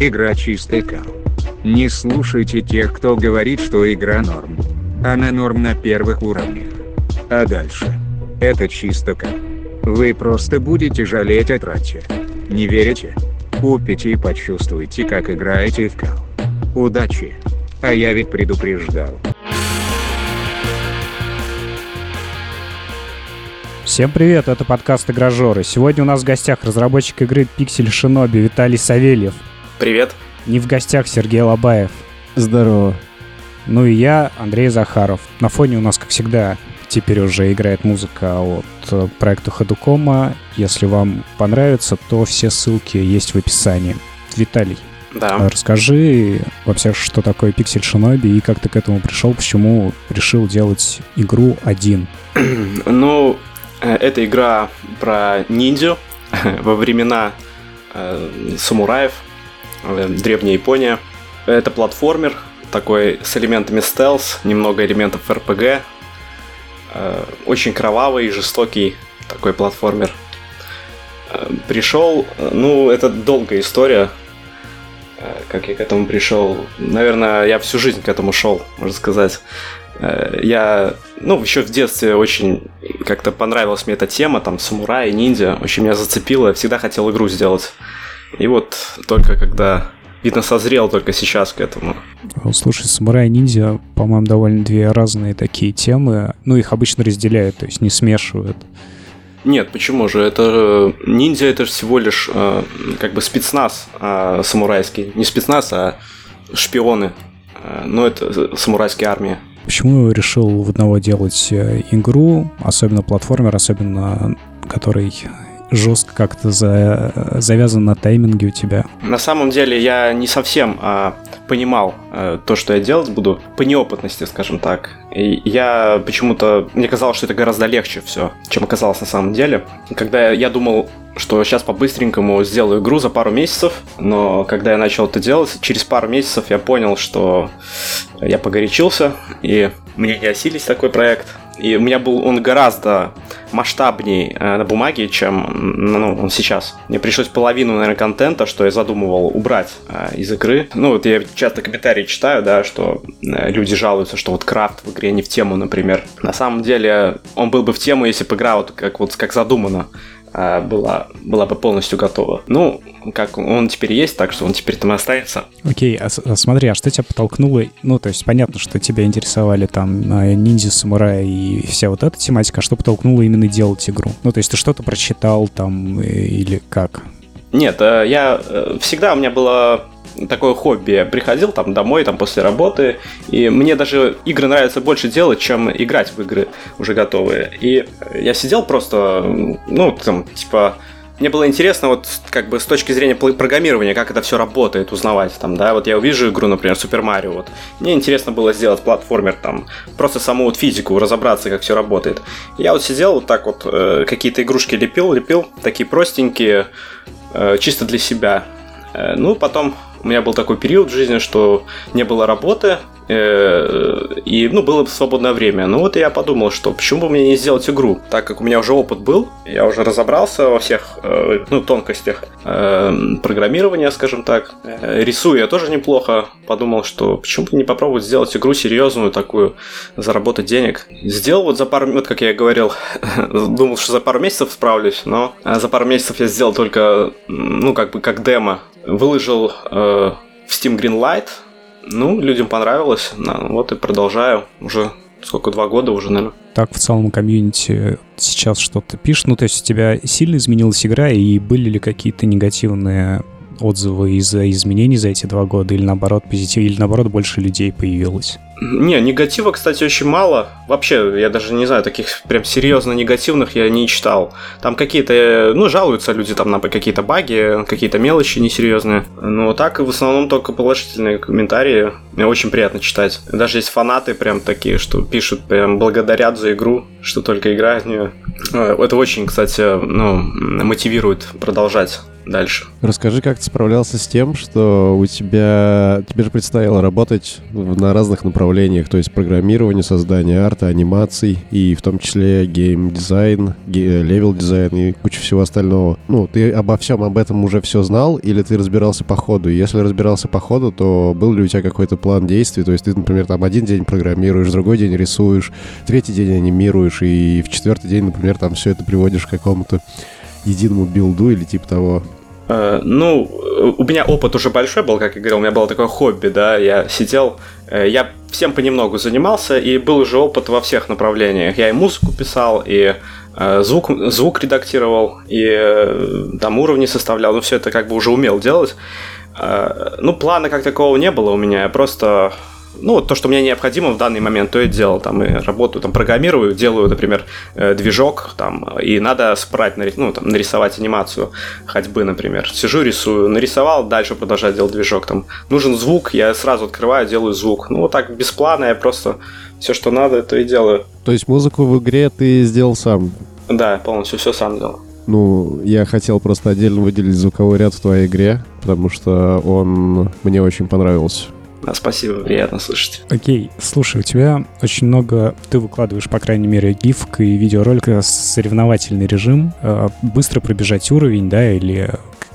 Игра чистый кал. Не слушайте тех, кто говорит, что игра норм. Она норм на первых уровнях. А дальше? Это чисто кал. Вы просто будете жалеть о трате. Не верите? Купите и почувствуйте, как играете в кал. Удачи! А я ведь предупреждал. Всем привет, это подкаст Игрожоры. Сегодня у нас в гостях разработчик игры Pixel Shinobi Виталий Савельев. Привет. Не в гостях Сергей Лобаев. Здорово. Ну и я, Андрей Захаров. На фоне у нас, как всегда, теперь уже играет музыка от э, проекта Ходукома. Если вам понравится, то все ссылки есть в описании. Виталий, Да. расскажи вообще, что такое Pixel Shinobi и как ты к этому пришел, почему решил делать игру один. Ну, э, это игра про ниндзю во времена э, самураев, древняя Япония. Это платформер, такой с элементами стелс, немного элементов РПГ. Э, очень кровавый, жестокий такой платформер. Э, Пришел, э, ну, это долгая история, э, как я к этому пришел. Наверное, я всю жизнь к этому шел, можно сказать. Э, Я, ну, еще в детстве очень как-то понравилась мне эта тема, там, самурай, ниндзя. Очень меня зацепило, я всегда хотел игру сделать. И вот только когда, видно, созрел только сейчас к этому. Слушай, самурай ниндзя, по-моему, довольно две разные такие темы. Ну, их обычно разделяют, то есть не смешивают. Нет, почему же? Это э, ниндзя это всего лишь э, как бы спецназ э, самурайский. Не спецназ, а шпионы. Э, но это самурайская армия. Почему решил в одного делать э, игру, особенно платформер, особенно который жестко как-то за- завязан на тайминге у тебя? На самом деле я не совсем а, понимал а, то, что я делать буду, по неопытности, скажем так. И я почему-то, мне казалось, что это гораздо легче все, чем оказалось на самом деле. Когда я, думал, что сейчас по-быстренькому сделаю игру за пару месяцев, но когда я начал это делать, через пару месяцев я понял, что я погорячился, и мне не осилить такой проект. И у меня был он гораздо масштабней э, на бумаге, чем ну, он сейчас. Мне пришлось половину, наверное, контента, что я задумывал, убрать э, из игры. Ну, вот я часто комментарии читаю, да, что э, люди жалуются, что вот крафт в игре не в тему, например. На самом деле, он был бы в тему, если бы игра вот как, вот как задумано была, была бы полностью готова. Ну, как он теперь есть, так что он теперь там останется. Окей, а, а смотри, а что тебя подтолкнуло? Ну, то есть понятно, что тебя интересовали там э, ниндзя, самураи и вся вот эта тематика, а что подтолкнуло именно делать игру? Ну, то есть ты что-то прочитал там э, или как? Нет, э, я э, всегда у меня было такое хобби. Приходил там домой, там после работы, и мне даже игры нравится больше делать, чем играть в игры уже готовые. И я сидел просто, ну, там, типа, мне было интересно вот как бы с точки зрения программирования, как это все работает, узнавать там, да, вот я увижу игру, например, Супер Марио, вот, мне интересно было сделать платформер там, просто саму вот физику, разобраться, как все работает. Я вот сидел вот так вот, э, какие-то игрушки лепил, лепил, такие простенькие, чисто для себя. Э, Ну, потом у меня был такой период в жизни, что не было работы, э, и, ну, было свободное время. Ну, вот я подумал, что почему бы мне не сделать игру? Так как у меня уже опыт был, я уже разобрался во всех, э, ну, тонкостях э, программирования, скажем так. Рисую я тоже неплохо. Подумал, что почему бы не попробовать сделать игру серьезную такую, заработать денег. Сделал вот за пару минут, как я и говорил, думал, что за пару месяцев справлюсь, но за пару месяцев я сделал только, ну, как бы как демо. Выложил э, в Steam Greenlight, ну, людям понравилось, вот и продолжаю уже сколько, два года уже, наверное. Так в целом комьюнити сейчас что-то пишет? Ну, то есть у тебя сильно изменилась игра, и были ли какие-то негативные отзывы из-за изменений за эти два года, или наоборот позитив, или наоборот больше людей появилось? Не, негатива, кстати, очень мало. Вообще, я даже не знаю, таких прям серьезно негативных я не читал. Там какие-то, ну, жалуются люди там на какие-то баги, какие-то мелочи несерьезные. Но так в основном только положительные комментарии. Мне очень приятно читать. Даже есть фанаты прям такие, что пишут, прям благодарят за игру, что только играют в нее. Э, Это очень, кстати, ну, мотивирует продолжать дальше. Расскажи, как ты справлялся с тем, что у тебя... Тебе же предстояло работать на разных направлениях, то есть программирование, создание арта, анимаций, и в том числе гейм-дизайн, левел-дизайн и куча всего остального. Ну, ты обо всем об этом уже все знал, или ты разбирался по ходу? если разбирался по ходу, то был ли у тебя какой-то план действий? То есть ты, например, там один день программируешь, другой день рисуешь, третий день анимируешь, и в четвертый день, например, там все это приводишь к какому-то единому билду или типа того? Э, ну, у меня опыт уже большой был, как я говорил, у меня было такое хобби, да, я сидел, э, я всем понемногу занимался, и был уже опыт во всех направлениях. Я и музыку писал, и э, звук, звук редактировал, и там уровни составлял, ну, все это как бы уже умел делать. Ну, плана как такого не было у меня, я просто ну, то, что мне необходимо в данный момент, то и делал. Там и работаю, там программирую, делаю, например, э, движок, там, и надо спрать, ну, там, нарисовать анимацию ходьбы, например. Сижу, рисую, нарисовал, дальше продолжаю делать движок. Там нужен звук, я сразу открываю, делаю звук. Ну, вот так, без плана, я просто все, что надо, то и делаю. То есть музыку в игре ты сделал сам? Да, полностью все сам делал. Ну, я хотел просто отдельно выделить звуковой ряд в твоей игре, потому что он мне очень понравился. Да, спасибо, приятно слышать. Окей, слушай, у тебя очень много, ты выкладываешь, по крайней мере, гифк и видеоролик соревновательный режим, э, быстро пробежать уровень, да, или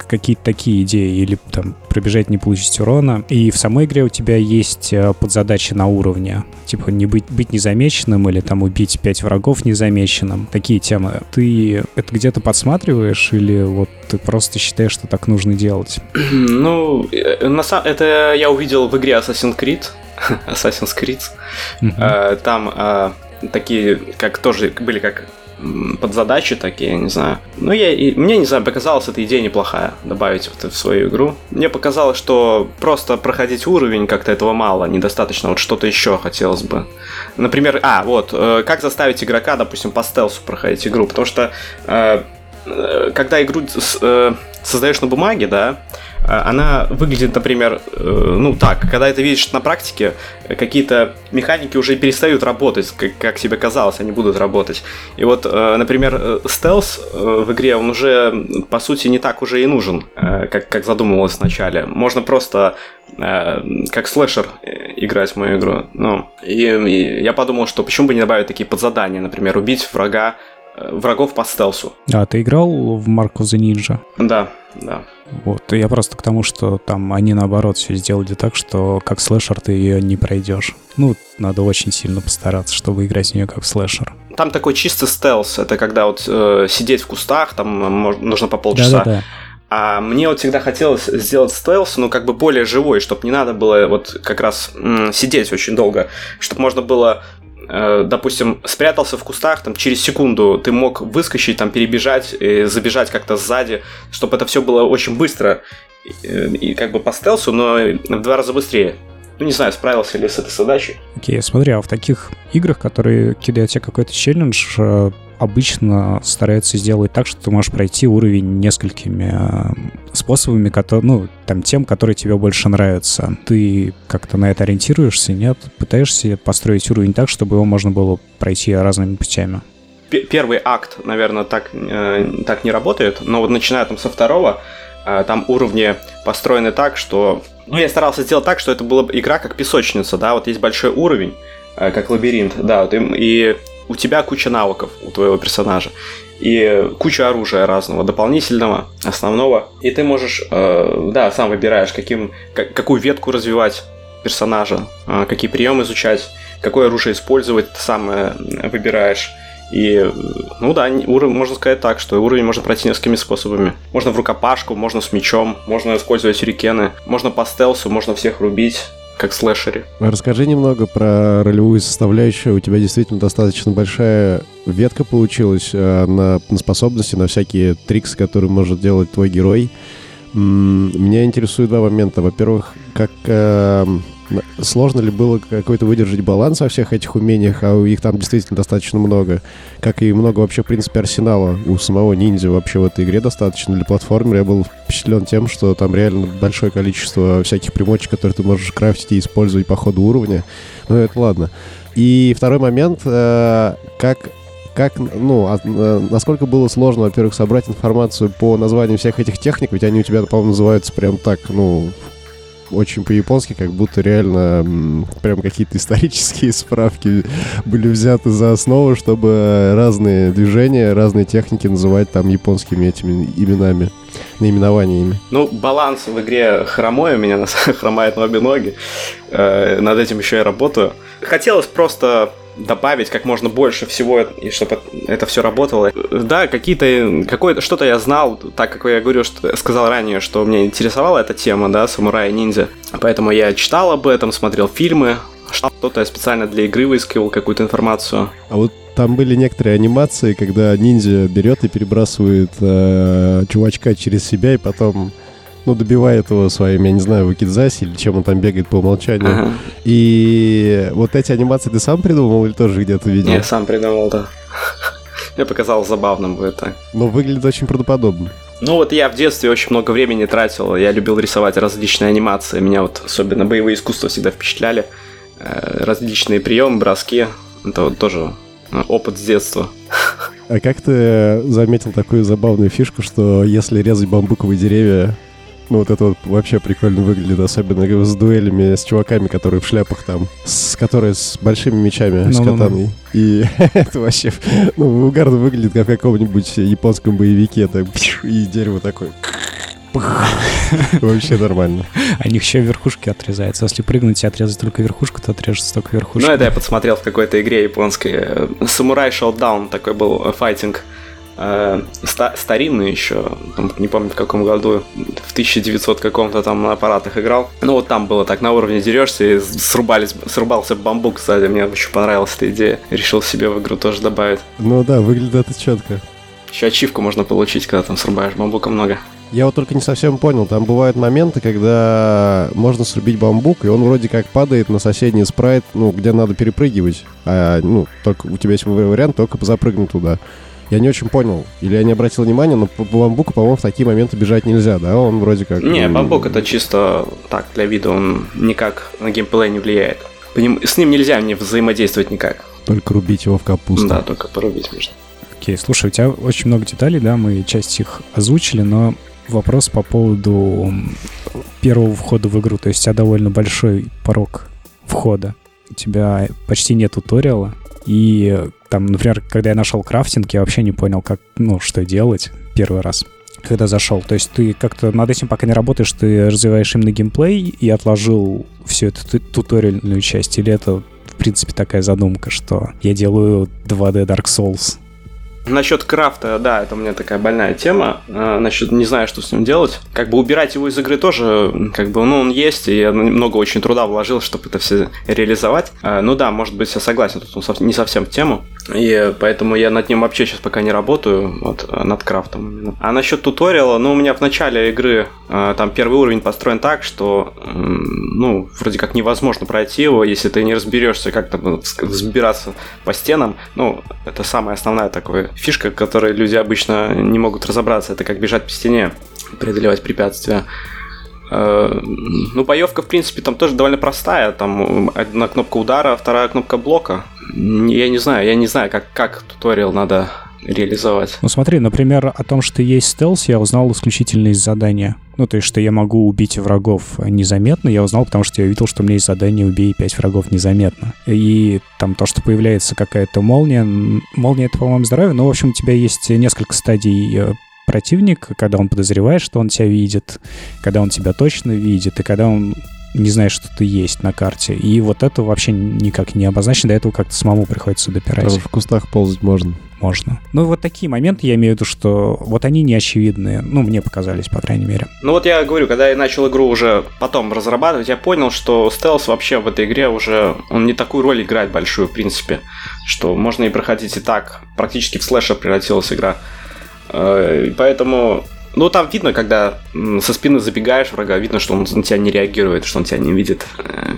какие-то такие идеи, или там пробежать, не получить урона. И в самой игре у тебя есть э, подзадачи на уровне, типа не быть, быть незамеченным или там убить пять врагов незамеченным. Такие темы. Ты это где-то подсматриваешь или вот ты просто считаешь, что так нужно делать? Ну, э, на самом это я увидел в игре Assassin's Creed. Assassin's Creed. Uh-huh. Там такие, как тоже были как под задачи такие, не знаю. Ну, я, и, мне, не знаю, показалась эта идея неплохая, добавить это в свою игру. Мне показалось, что просто проходить уровень как-то этого мало, недостаточно, вот что-то еще хотелось бы. Например, а, вот, э, как заставить игрока, допустим, по стелсу проходить игру, потому что э, э когда игру э, создаешь на бумаге, да, она выглядит, например, э, ну так, когда это видишь на практике, какие-то механики уже перестают работать, как, как тебе казалось, они будут работать. И вот, э, например, э, стелс в игре, он уже, по сути, не так уже и нужен, как, как задумывалось вначале. Можно просто как слэшер играть в мою игру. Ну, и, и я подумал, что почему бы не добавить такие подзадания, например, убить врага врагов по стелсу. А, ты играл в Mark of the Ninja? Да, да. Вот, я просто к тому, что там они наоборот все сделали так, что как слэшер ты ее не пройдешь. Ну, надо очень сильно постараться, чтобы играть в нее как слэшер. Там такой чисто стелс, это когда вот э, сидеть в кустах, там э, нужно по полчаса. Да-да-да. А мне вот всегда хотелось сделать стелс, ну, как бы более живой, чтобы не надо было вот как раз м, сидеть очень долго, чтобы можно было допустим, спрятался в кустах, там через секунду ты мог выскочить, там перебежать, и забежать как-то сзади, чтобы это все было очень быстро и, и как бы по стелсу, но в два раза быстрее. Ну, не знаю, справился ли с этой задачей. Окей, okay, смотри, а в таких играх, которые кидают тебе какой-то челлендж, э, обычно стараются сделать так, что ты можешь пройти уровень несколькими э, способами, которые, ну, там, тем, которые тебе больше нравятся. Ты как-то на это ориентируешься, нет? Пытаешься построить уровень так, чтобы его можно было пройти разными путями? Первый акт, наверное, так, э, так не работает, но вот начиная там со второго, э, там уровни построены так, что... Ну, я старался сделать так, что это была игра как песочница, да, вот есть большой уровень, э, как лабиринт, да, вот, и, и у тебя куча навыков у твоего персонажа и куча оружия разного, дополнительного, основного. И ты можешь, э, да, сам выбираешь, каким, как, какую ветку развивать персонажа, э, какие приемы изучать, какое оружие использовать, ты сам э, выбираешь. И, ну да, уровень, можно сказать так, что уровень можно пройти несколькими способами. Можно в рукопашку, можно с мечом, можно использовать сюрикены, можно по стелсу, можно всех рубить как слэшере. Расскажи немного про ролевую составляющую. У тебя действительно достаточно большая ветка получилась э, на, на способности, на всякие триксы, которые может делать твой герой. Меня интересуют два момента. Во-первых, как э, Сложно ли было какой-то выдержать баланс во всех этих умениях, а их там действительно достаточно много. Как и много вообще, в принципе, арсенала у самого ниндзя вообще в этой игре достаточно. Для платформера я был впечатлен тем, что там реально большое количество всяких примочек, которые ты можешь крафтить и использовать по ходу уровня. Ну, это ладно. И второй момент, э, как как, ну, а, а, насколько было сложно, во-первых, собрать информацию по названию всех этих техник, ведь они у тебя, по-моему, называются прям так, ну, очень по-японски, как будто реально прям какие-то исторические справки были взяты за основу, чтобы разные движения, разные техники называть там японскими этими именами, наименованиями. Ну, баланс в игре хромой, у меня хромает на обе ноги. Э, над этим еще я работаю. Хотелось просто добавить как можно больше всего, и чтобы это все работало. Да, какие-то, какое-то, что-то я знал, так как я говорю, что сказал ранее, что меня интересовала эта тема, да, самурай ниндзя. Поэтому я читал об этом, смотрел фильмы, что-то специально для игры выискивал какую-то информацию. А вот там были некоторые анимации, когда ниндзя берет и перебрасывает э, чувачка через себя и потом ну, добивает его своим, я не знаю, вакидзаси или чем он там бегает по умолчанию. Ага. И вот эти анимации ты сам придумал или тоже где-то видел? Я сам придумал, да. Мне показалось забавным так. Но выглядит очень правдоподобно. Ну вот я в детстве очень много времени тратил, я любил рисовать различные анимации, меня вот особенно боевые искусства всегда впечатляли, э, различные приемы, броски, это вот тоже э, опыт с детства. А как ты заметил такую забавную фишку, что если резать бамбуковые деревья, ну, вот это вот вообще прикольно выглядит, особенно с дуэлями с чуваками, которые в шляпах там, с которые с большими мечами, no, с катаной. No, no. И это вообще, ну, угарно выглядит, как в каком-нибудь японском боевике, так, и дерево такое. Вообще нормально. А них еще верхушки отрезаются. Если прыгнуть и отрезать только верхушку, то отрежется только верхушка. Ну, это я подсмотрел в какой-то игре японской. Самурай Showdown такой был э, файтинг э, ста- старинный еще, там, не помню в каком году, в 1900 каком-то там на аппаратах играл. Ну вот там было так, на уровне дерешься и срубались, срубался бамбук кстати, мне очень понравилась эта идея. Решил себе в игру тоже добавить. Ну да, выглядит это четко. Еще ачивку можно получить, когда там срубаешь бамбука много. Я вот только не совсем понял, там бывают моменты, когда можно срубить бамбук, и он вроде как падает на соседний спрайт, ну, где надо перепрыгивать. А, ну, только у тебя есть вариант только запрыгнуть туда. Я не очень понял. Или я не обратил внимания, но по бамбуку, по-моему, в такие моменты бежать нельзя, да? Он вроде как... Не, бамбук это чисто так, для вида, он никак на геймплей не влияет. По ним, с ним нельзя не взаимодействовать никак. Только рубить его в капусту. Да, только порубить можно. Окей, слушай, у тебя очень много деталей, да, мы часть их озвучили, но вопрос по поводу первого входа в игру. То есть у тебя довольно большой порог входа. У тебя почти нет туториала, и там, например, когда я нашел крафтинг, я вообще не понял, как, ну, что делать первый раз когда зашел. То есть ты как-то над этим пока не работаешь, ты развиваешь именно геймплей и отложил всю эту туториальную часть, или это, в принципе, такая задумка, что я делаю 2D Dark Souls, Насчет крафта, да, это у меня такая больная тема. А, насчет не знаю, что с ним делать. Как бы убирать его из игры тоже, как бы, ну, он есть, и я много очень труда вложил, чтобы это все реализовать. А, ну да, может быть, я согласен, тут не совсем в тему. И поэтому я над ним вообще сейчас пока не работаю, вот, над крафтом именно. А насчет туториала, ну, у меня в начале игры а, там первый уровень построен так, что, ну, вроде как невозможно пройти его, если ты не разберешься, как там взбираться по стенам. Ну, это самая основная такая фишка, которой люди обычно не могут разобраться. Это как бежать по стене, преодолевать препятствия. Э, ну, боевка, в принципе, там тоже довольно простая. Там одна кнопка удара, вторая кнопка блока. Я не знаю, я не знаю, как, как туториал надо реализовать. Ну смотри, например, о том, что есть стелс, я узнал исключительно из задания. Ну, то есть, что я могу убить врагов незаметно, я узнал, потому что я видел, что у меня есть задание «Убей 5 врагов незаметно». И там то, что появляется какая-то молния, молния — это, по-моему, здоровье, но, в общем, у тебя есть несколько стадий э, противник, когда он подозревает, что он тебя видит, когда он тебя точно видит, и когда он не знаешь, что ты есть на карте. И вот это вообще никак не обозначено, до этого как-то самому приходится допирать. Даже в кустах ползать можно. Можно. Ну, вот такие моменты, я имею в виду, что вот они не очевидные. Ну, мне показались, по крайней мере. Ну, вот я говорю, когда я начал игру уже потом разрабатывать, я понял, что стелс вообще в этой игре уже, он не такую роль играет большую, в принципе, что можно и проходить и так. Практически в слэшер превратилась игра. Э, поэтому ну, там видно, когда со спины забегаешь врага, видно, что он на тебя не реагирует, что он тебя не видит. Э,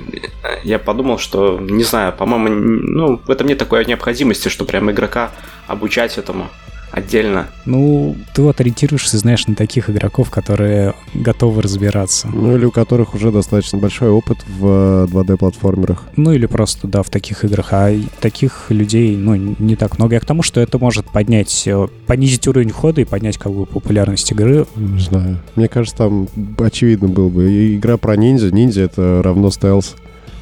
я подумал, что, не знаю, по-моему, ну, в этом нет такой необходимости, что прям игрока обучать этому. Отдельно. Ну, ты вот ориентируешься, знаешь, на таких игроков, которые готовы разбираться. Ну или у которых уже достаточно большой опыт в 2D-платформерах. Ну или просто, да, в таких играх. А таких людей, ну, не так много. Я к тому, что это может поднять, э, понизить уровень хода и поднять как бы популярность игры. Не знаю. Мне кажется, там очевидно было бы. Игра про ниндзя. Ниндзя — это равно стелс.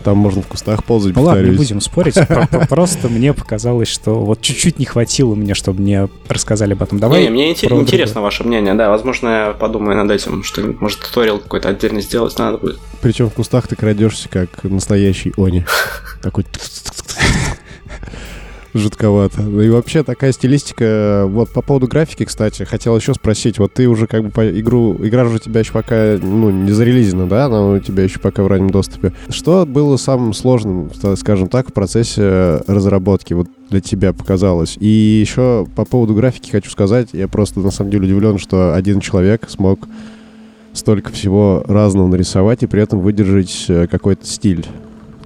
Там можно в кустах ползать, Ну ладно, не будем спорить. Про- Просто мне показалось, что вот чуть-чуть не хватило мне, чтобы мне рассказали об этом. Давай Не, мне интересно ваше мнение, да. Возможно, я подумаю над этим, что может туториал какой-то отдельно сделать надо будет. Причем в кустах ты крадешься, как настоящий они. Такой... Жутковато. Ну и вообще такая стилистика... Вот по поводу графики, кстати, хотел еще спросить. Вот ты уже как бы по игру... Игра же у тебя еще пока, ну, не зарелизена, да? Она у тебя еще пока в раннем доступе. Что было самым сложным, скажем так, в процессе разработки? Вот для тебя показалось. И еще по поводу графики хочу сказать. Я просто на самом деле удивлен, что один человек смог столько всего разного нарисовать и при этом выдержать э, какой-то стиль.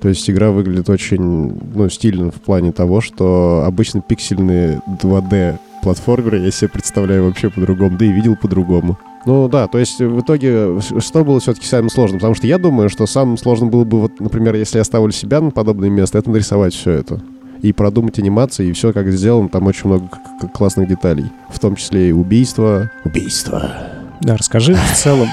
То есть игра выглядит очень ну, стильно в плане того, что обычно пиксельные 2D платформеры я себе представляю вообще по-другому, да и видел по-другому. Ну да, то есть в итоге что было все-таки самым сложным? Потому что я думаю, что самым сложным было бы, вот, например, если я ставлю себя на подобное место, это нарисовать все это. И продумать анимации, и все как сделано, там очень много классных деталей. В том числе и убийства. Убийства. Да, расскажи в целом,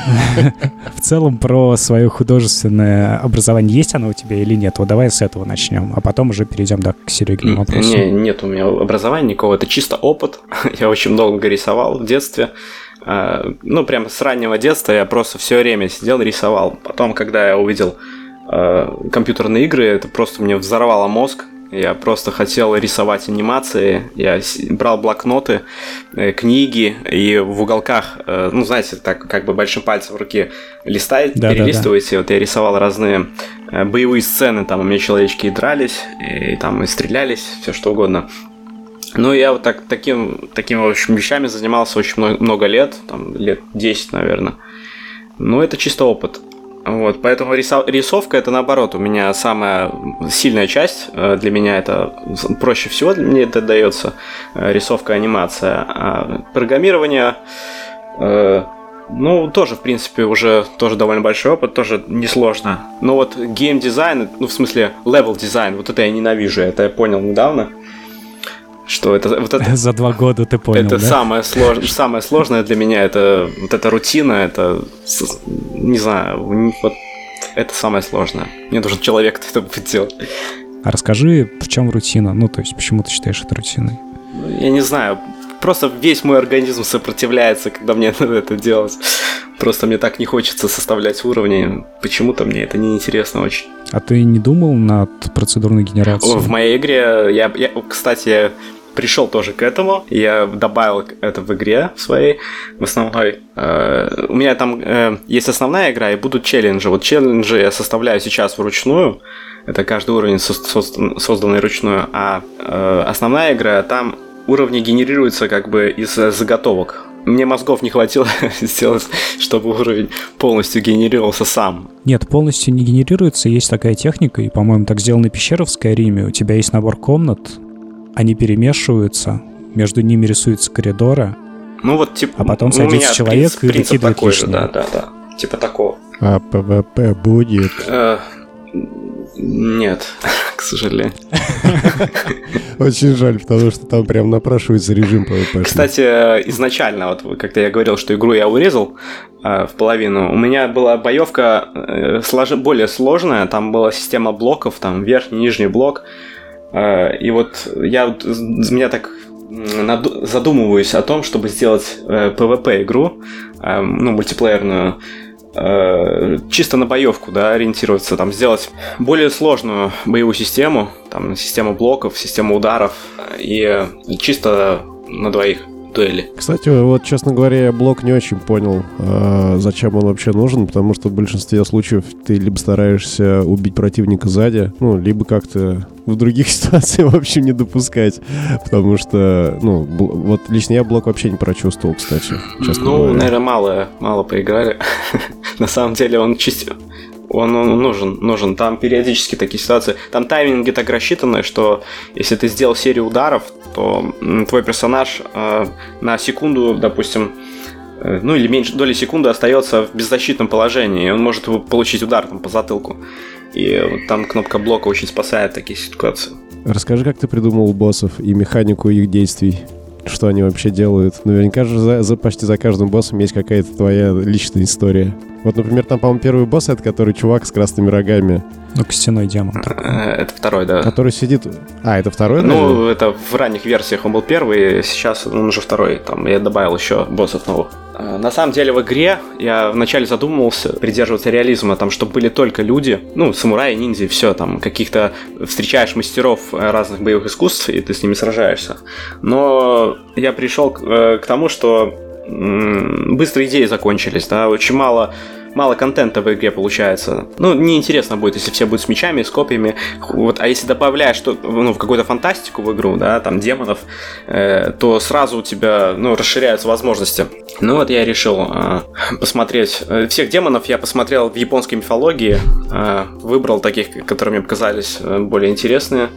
в целом про свое художественное образование. Есть оно у тебя или нет? Вот давай с этого начнем, а потом уже перейдем да, к серьезному вопросу. Не, нет у меня образования никакого, это чисто опыт. я очень много рисовал в детстве. А, Ну, прям с раннего детства я просто все время сидел и рисовал. Потом, когда я увидел а, компьютерные игры, это просто мне взорвало мозг. Я просто хотел рисовать анимации. Я брал блокноты, э, книги и в уголках, э, ну, знаете, так как бы большим пальцем в руке листаете, Да-да-да. перелистываете. Вот я рисовал разные э, боевые сцены, там у меня человечки и дрались, и там и стрелялись, все что угодно. Ну, я вот так, таким, такими, в общем, вещами занимался очень много, много лет, там, лет 10, наверное. Ну, это чисто опыт. Вот, поэтому рисовка это наоборот, у меня самая сильная часть, э, для меня это проще всего для меня это дается, э, рисовка, анимация. А программирование, э, ну, тоже, в принципе, уже тоже довольно большой опыт, тоже несложно. Но вот гейм-дизайн, ну, в смысле, левел-дизайн, вот это я ненавижу, это я понял недавно, что это, вот это, За два года ты понял, это да? самое, слож... самое сложное для меня, это вот эта рутина, это, не знаю, вот это самое сложное. Мне нужен человек, кто это будет делать. А расскажи, в чем рутина? Ну, то есть, почему ты считаешь это рутиной? Ну, Я не знаю, просто весь мой организм сопротивляется, когда мне надо это делать. Просто мне так не хочется составлять уровни. Почему-то мне это неинтересно очень. А ты не думал над процедурной генерацией? В моей игре, я, я, кстати, пришел тоже к этому. Я добавил это в игре своей, в основной. Э, у меня там э, есть основная игра и будут челленджи. Вот челленджи я составляю сейчас вручную. Это каждый уровень со- создан- созданный вручную. А э, основная игра, там уровни генерируются как бы из заготовок. Мне мозгов не хватило сделать, чтобы уровень полностью генерировался сам. Нет, полностью не генерируется. Есть такая техника, и, по-моему, так сделана пещера в Скайриме. У тебя есть набор комнат, они перемешиваются, между ними рисуются коридоры, Ну вот, типа, А потом садится человек принцип, и принцип такой же, лишнее. да, да, да. Типа такого. А ПВП будет. Э, Нет, к сожалению. Очень жаль, потому что там прям напрашивается режим ПВП. Кстати, изначально, вот когда я говорил, что игру я урезал э, в половину, у меня была боевка э, слож- более сложная, там была система блоков, там верхний, нижний блок. Э, И вот я вот, меня так задумываюсь о том, чтобы сделать PvP игру, ну, мультиплеерную, э, чисто на боевку, да, ориентироваться, там, сделать более сложную боевую систему, там, систему блоков, систему ударов, и э, чисто на двоих дуэли. Кстати, вот, честно говоря, я блок не очень понял, а, зачем он вообще нужен, потому что в большинстве случаев ты либо стараешься убить противника сзади, ну, либо как-то в других ситуациях, в общем, не допускать. Потому что, ну, бл- вот лично я блок вообще не прочувствовал, кстати, ну, говоря. наверное, мало, мало поиграли. на самом деле он чисто... он, он нужен, нужен. Там периодически такие ситуации. Там тайминги так рассчитаны, что если ты сделал серию ударов, то твой персонаж э, на секунду, допустим, э, ну или меньше доли секунды остается в беззащитном положении, и он может получить удар там, по затылку. И вот там кнопка блока очень спасает такие ситуации. Расскажи, как ты придумал боссов и механику их действий что они вообще делают. Наверняка же за, за, почти за каждым боссом есть какая-то твоя личная история. Вот, например, там, по-моему, первый босс — это который чувак с красными рогами. Ну, костяной демон. Э, это второй, да. Который сидит... А, это второй? Ну, даже? это в ранних версиях он был первый, сейчас он уже второй. Там я добавил еще боссов новых. Э, на самом деле в игре я вначале задумывался придерживаться реализма, там, чтобы были только люди, ну, самураи, ниндзя, все, там, каких-то встречаешь мастеров разных боевых искусств, и ты с ними сражаешься. Но я пришел к, э, к тому, что быстро идеи закончились, да, очень мало мало контента в игре получается. Ну, неинтересно будет, если все будут с мечами, с копьями. Вот, а если добавляешь что, ну, в какую-то фантастику в игру, да, там демонов, э, то сразу у тебя, ну, расширяются возможности. Ну вот я решил э, посмотреть. Э, всех демонов я посмотрел в японской мифологии, э, выбрал таких, которые мне показались э, более интересные,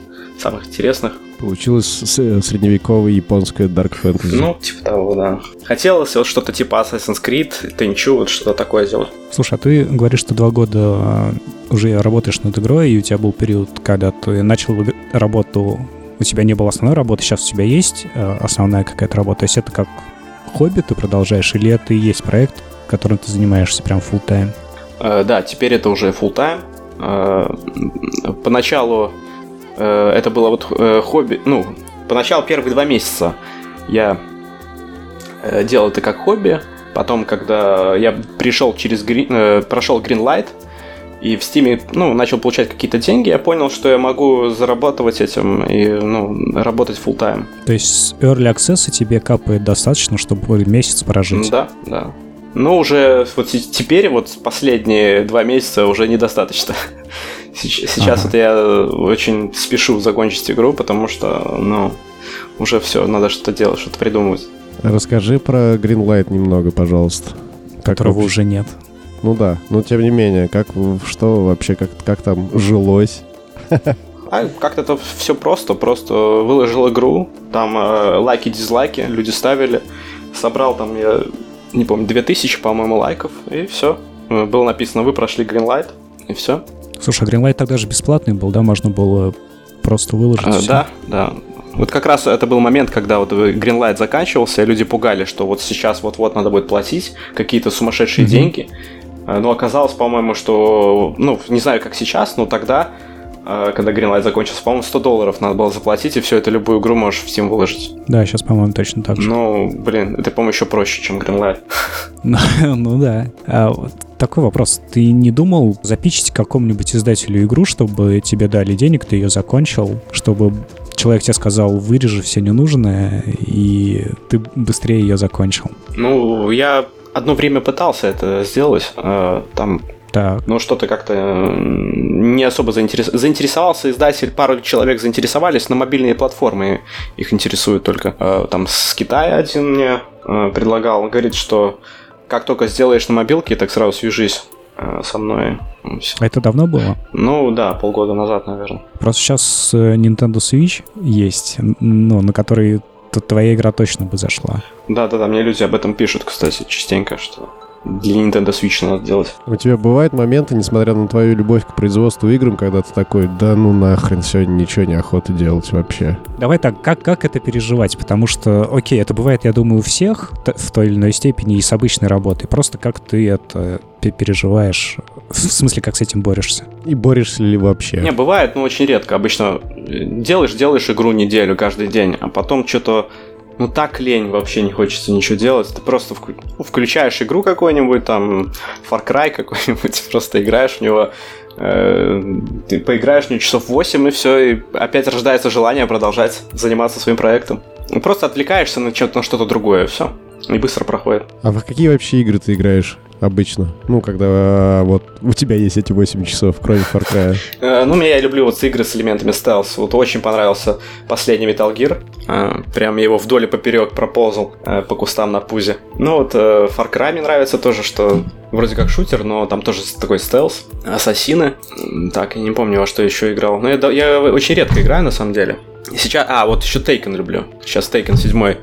самых интересных. Получилось средневековое японское Dark Fantasy. Ну, типа того, да. Хотелось вот что-то типа Assassin's Creed, Tenchu, вот что-то такое сделать. Слушай, а ты говоришь, что два года а, уже работаешь над игрой, и у тебя был период, когда ты начал работу, у тебя не было основной работы, сейчас у тебя есть а, основная какая-то работа. То есть это как хобби ты продолжаешь, или это и есть проект, которым ты занимаешься прям full time? Э, да, теперь это уже full time. Э, поначалу Э, это было вот э, хобби, ну, поначалу первые два месяца я э, делал это как хобби, потом, когда я пришел через, прошел Greenlight, и в Steam, ну, начал получать какие-то деньги, я понял, что я могу зарабатывать этим и, ну, работать full time. То есть Early Access тебе капает достаточно, чтобы месяц прожить? Да, да. Ну, уже вот теперь, вот последние два месяца уже недостаточно. Сейчас ага. вот я очень спешу закончить игру, потому что, ну, уже все, надо что-то делать, что-то придумывать. Расскажи про Greenlight немного, пожалуйста. Которого как уже нет. Ну да, но тем не менее, как что вообще, как, как там жилось? А как-то это все просто, просто выложил игру, там э, лайки, дизлайки, люди ставили, собрал там, я не помню, 2000, по-моему, лайков, и все. Было написано, вы прошли Greenlight, и все. Слушай, а Greenlight тогда же бесплатный был, да? Можно было просто выложить. А, да, да. Вот как раз это был момент, когда вот Greenlight заканчивался, и люди пугали, что вот сейчас вот-вот надо будет платить какие-то сумасшедшие mm-hmm. деньги. А, но оказалось, по-моему, что, ну, не знаю, как сейчас, но тогда, а, когда Greenlight закончился, по-моему, 100 долларов надо было заплатить, и все это любую игру можешь в Steam выложить. Да, сейчас, по-моему, точно так же. Ну, блин, это, по-моему, еще проще, чем Greenlight. Ну да. А такой вопрос. Ты не думал запичить какому-нибудь издателю игру, чтобы тебе дали денег, ты ее закончил, чтобы человек тебе сказал, вырежи все ненужное, и ты быстрее ее закончил? Ну, я одно время пытался это сделать. Э, там так. Но что-то как-то не особо заинтерес... заинтересовался издатель, пару человек заинтересовались, но мобильные платформы их интересуют только. Э, там с Китая один мне э, предлагал, говорит, что как только сделаешь на мобилке, так сразу свяжись э, со мной. А это давно было? Ну да, полгода назад, наверное. Просто сейчас э, Nintendo Switch есть, ну, на который твоя игра точно бы зашла. Да-да-да, мне люди об этом пишут, кстати, частенько, что для Nintendo Switch надо делать. У тебя бывают моменты, несмотря на твою любовь к производству играм, когда ты такой, да ну нахрен, сегодня ничего не охота делать вообще. Давай так, как, как это переживать? Потому что, окей, это бывает, я думаю, у всех в той или иной степени и с обычной работой. Просто как ты это переживаешь? В смысле, как с этим борешься? И борешься ли вообще? Не, бывает, но очень редко. Обычно делаешь, делаешь игру неделю каждый день, а потом что-то ну так лень, вообще не хочется ничего делать. Ты просто ну, включаешь игру какую-нибудь, там, Far Cry какой-нибудь, просто играешь в него, э, ты поиграешь в него часов 8 и все, и опять рождается желание продолжать заниматься своим проектом. Ну, просто отвлекаешься на, на что-то другое, все. И быстро проходит. А в какие вообще игры ты играешь? Обычно? Ну, когда а, вот у тебя есть эти 8 часов, кроме Far Cry. Э, ну, я люблю вот игры с элементами стелс. Вот очень понравился последний Metal Gear. Э, прям его вдоль и поперек проползал э, по кустам на пузе. Ну, вот Far Cry мне нравится тоже, что вроде как шутер, но там тоже такой стелс. Ассасины. Так, я не помню, во что еще играл. Но я, я очень редко играю, на самом деле. Сейчас... А, вот еще Taken люблю. Сейчас Taken 7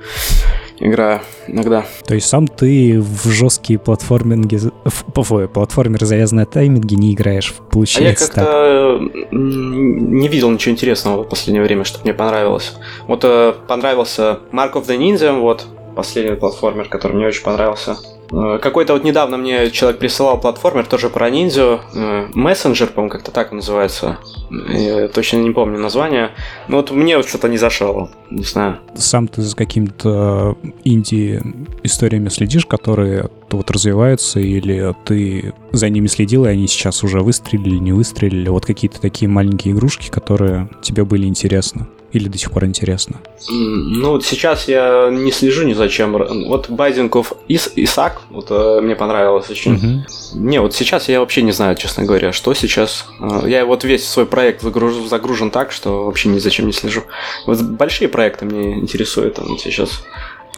играю иногда. То есть сам ты в жесткие платформинги, в, платформеры, завязанные на тайминге, не играешь, получается А я как-то не видел ничего интересного в последнее время, чтобы мне понравилось. Вот э, понравился Mark of the Ninja, вот, последний платформер, который мне очень понравился. Э, какой-то вот недавно мне человек присылал платформер, тоже про ниндзю. Мессенджер, по-моему, как-то так называется. Я точно не помню название. Но вот мне вот что-то не зашло. Не знаю. Сам ты за какими-то инди-историями следишь, которые вот развиваются, или ты за ними следил, и они сейчас уже выстрелили, не выстрелили? Вот какие-то такие маленькие игрушки, которые тебе были интересны? Или до сих пор интересно? Ну, вот сейчас я не слежу ни за чем. Вот Binding of Is Isaac, вот э, мне понравилось очень. Угу. Не, вот сейчас я вообще не знаю, честно говоря, что сейчас. Э, я вот весь свой проект загруж, загружен так, что вообще ни за чем не слежу. Вот большие проекты мне интересуют вот сейчас.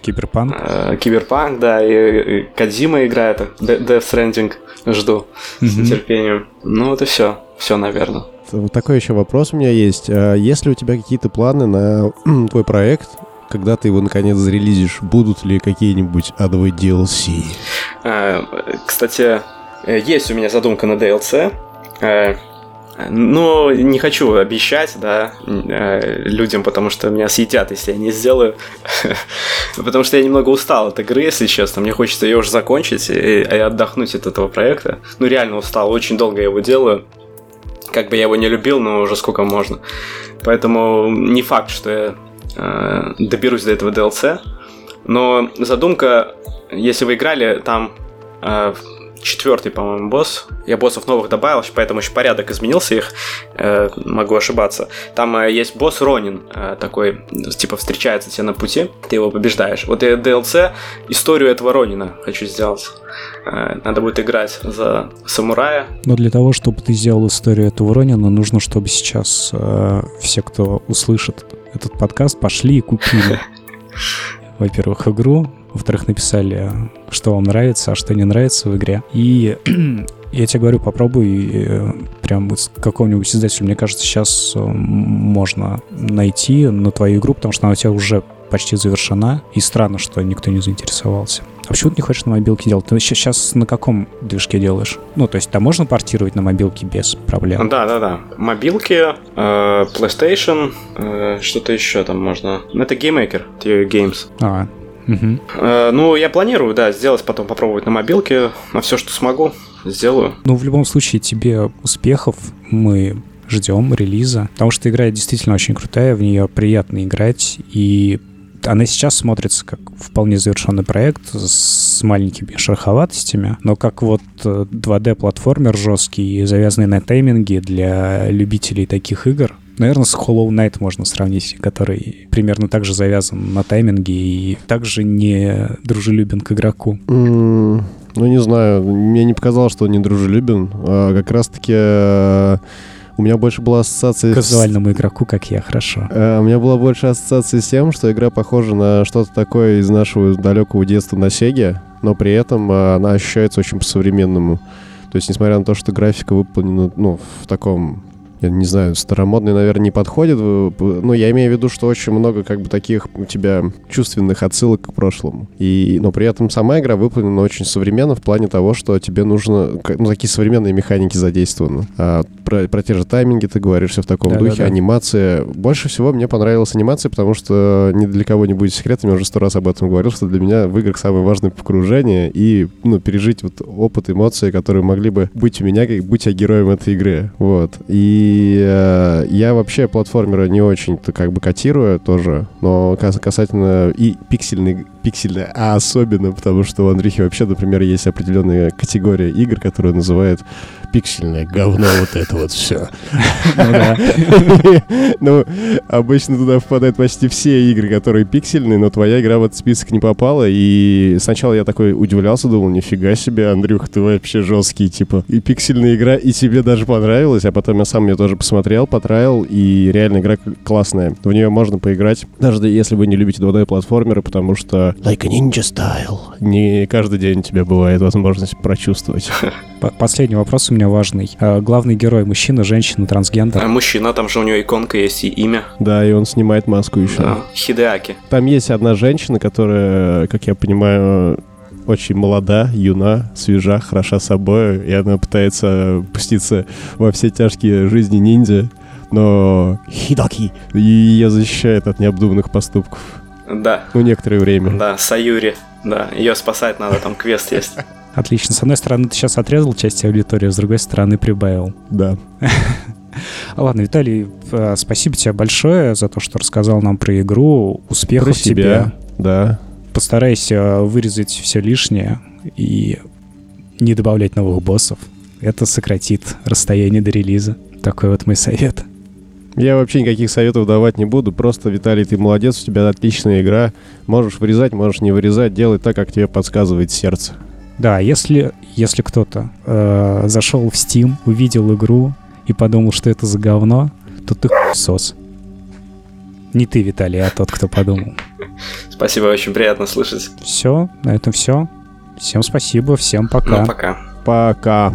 Киберпанк? Э, Киберпанк, да, и, и Кадзима играет, Death Stranding жду угу. с нетерпением. Ну вот и все, все, наверное. Вот такой еще вопрос у меня есть. А есть ли у тебя какие-то планы на твой проект, когда ты его наконец зарелизишь? Будут ли какие-нибудь адовые DLC? А, кстати, есть у меня задумка на DLC. А, но не хочу обещать, да, людям, потому что меня съедят, если я не сделаю. потому что я немного устал от игры, если честно. Мне хочется ее уже закончить и, и отдохнуть от этого проекта. Ну, реально устал, очень долго я его делаю. Как бы я его не любил, но уже сколько можно. Поэтому не факт, что я э, доберусь до этого DLC. Но задумка, если вы играли, там э, четвертый, по-моему, босс. Я боссов новых добавил, поэтому еще порядок изменился их. Э, могу ошибаться. Там э, есть босс Ронин, э, такой, типа, встречается тебе на пути, ты его побеждаешь. Вот я DLC историю этого Ронина хочу сделать. Э, надо будет играть за самурая. Но для того, чтобы ты сделал историю этого Ронина, нужно, чтобы сейчас э, все, кто услышит этот подкаст, пошли и купили. Во-первых, игру, во-вторых, написали, что вам нравится, а что не нравится в игре. И я тебе говорю, попробуй э, прям с какого-нибудь издателя. Мне кажется, сейчас э, можно найти на твою игру, потому что она у тебя уже почти завершена. И странно, что никто не заинтересовался. А почему ты не хочешь на мобилке делать? Ты сейчас на каком движке делаешь? Ну, то есть там можно портировать на мобилке без проблем? Да, да, да. Мобилки, э, PlayStation, э, что-то еще там можно. Ну, это GameMaker, Games. А, Угу. Э, ну, я планирую, да, сделать, потом попробовать на мобилке, на все, что смогу, сделаю. Ну, в любом случае, тебе успехов. Мы ждем релиза, потому что игра действительно очень крутая, в нее приятно играть, и она сейчас смотрится как вполне завершенный проект с маленькими шероховатостями, но как вот 2D-платформер э, жесткий, завязанный на тайминге для любителей таких игр, Наверное, с Hollow Knight можно сравнить, который примерно так же завязан на тайминге и также не дружелюбен к игроку. Ну, не знаю. Мне не показалось, что он не дружелюбен. А как раз-таки э, у меня больше была ассоциация... К казуальному с... игроку, как я, хорошо. А, у меня была больше ассоциация с тем, что игра похожа на что-то такое из нашего далекого детства на Сеге, но при этом э, она ощущается очень по-современному. То есть, несмотря на то, что графика выполнена ну, в таком я не знаю, старомодный, наверное, не подходит. Но я имею в виду, что очень много как бы таких у тебя чувственных отсылок к прошлому. И, но при этом сама игра выполнена очень современно в плане того, что тебе нужно... Ну, такие современные механики задействованы. А про, про те же тайминги ты говоришь все в таком да, духе. Да, да. Анимация. Больше всего мне понравилась анимация, потому что ни для кого не будет секретом, я уже сто раз об этом говорил, что для меня в играх самое важное погружение и ну, пережить вот опыт, эмоции, которые могли бы быть у меня, как будь я героем этой игры. Вот. И и э, я вообще платформера не очень-то как бы котирую тоже, но касательно и пиксельный, пиксельный, а особенно потому, что у Андрюхи вообще, например, есть определенная категория игр, которую называют пиксельное говно вот это вот все. Ну обычно туда впадают почти все игры, которые пиксельные, но твоя игра в этот список не попала, и сначала я такой удивлялся, думал, нифига себе, Андрюх, ты вообще жесткий, типа, и пиксельная игра, и тебе даже понравилась, а потом я сам ее тоже посмотрел, потраил, и реально игра классная. В нее можно поиграть, даже если вы не любите 2D-платформеры, потому что like a ninja style. Не каждый день у тебя бывает возможность прочувствовать. Последний вопрос у меня важный. А, Главный герой мужчина, женщина, А трансгендер. мужчина, там же у него иконка есть и имя. Да, и он снимает маску еще. Да, Хидеаки. Там есть одна женщина, которая, как я понимаю, очень молода, юна, свежа, хороша собой, и она пытается пуститься во все тяжкие жизни ниндзя, но Хидаки и ее защищает от необдуманных поступков. Да, Ну, некоторое время. да, Саюри. Да, ее спасать надо, там квест есть. Отлично. С одной стороны, ты сейчас отрезал часть аудитории, с другой стороны, прибавил. Да. Ладно, Виталий, э, спасибо тебе большое за то, что рассказал нам про игру. Успехов Про тебе. себя. Да. Постарайся вырезать все лишнее и не добавлять новых боссов. Это сократит расстояние до релиза. Такой вот мой совет. Я вообще никаких советов давать не буду. Просто, Виталий, ты молодец, у тебя отличная игра. Можешь вырезать, можешь не вырезать. Делай так, как тебе подсказывает сердце. Да, если, если кто-то э, зашел в Steam, увидел игру и подумал, что это за говно, то ты сос. Не ты, Виталий, а тот, кто подумал. Спасибо, очень приятно слышать. Все, на этом все. Всем спасибо, всем пока. Ну, пока. Пока.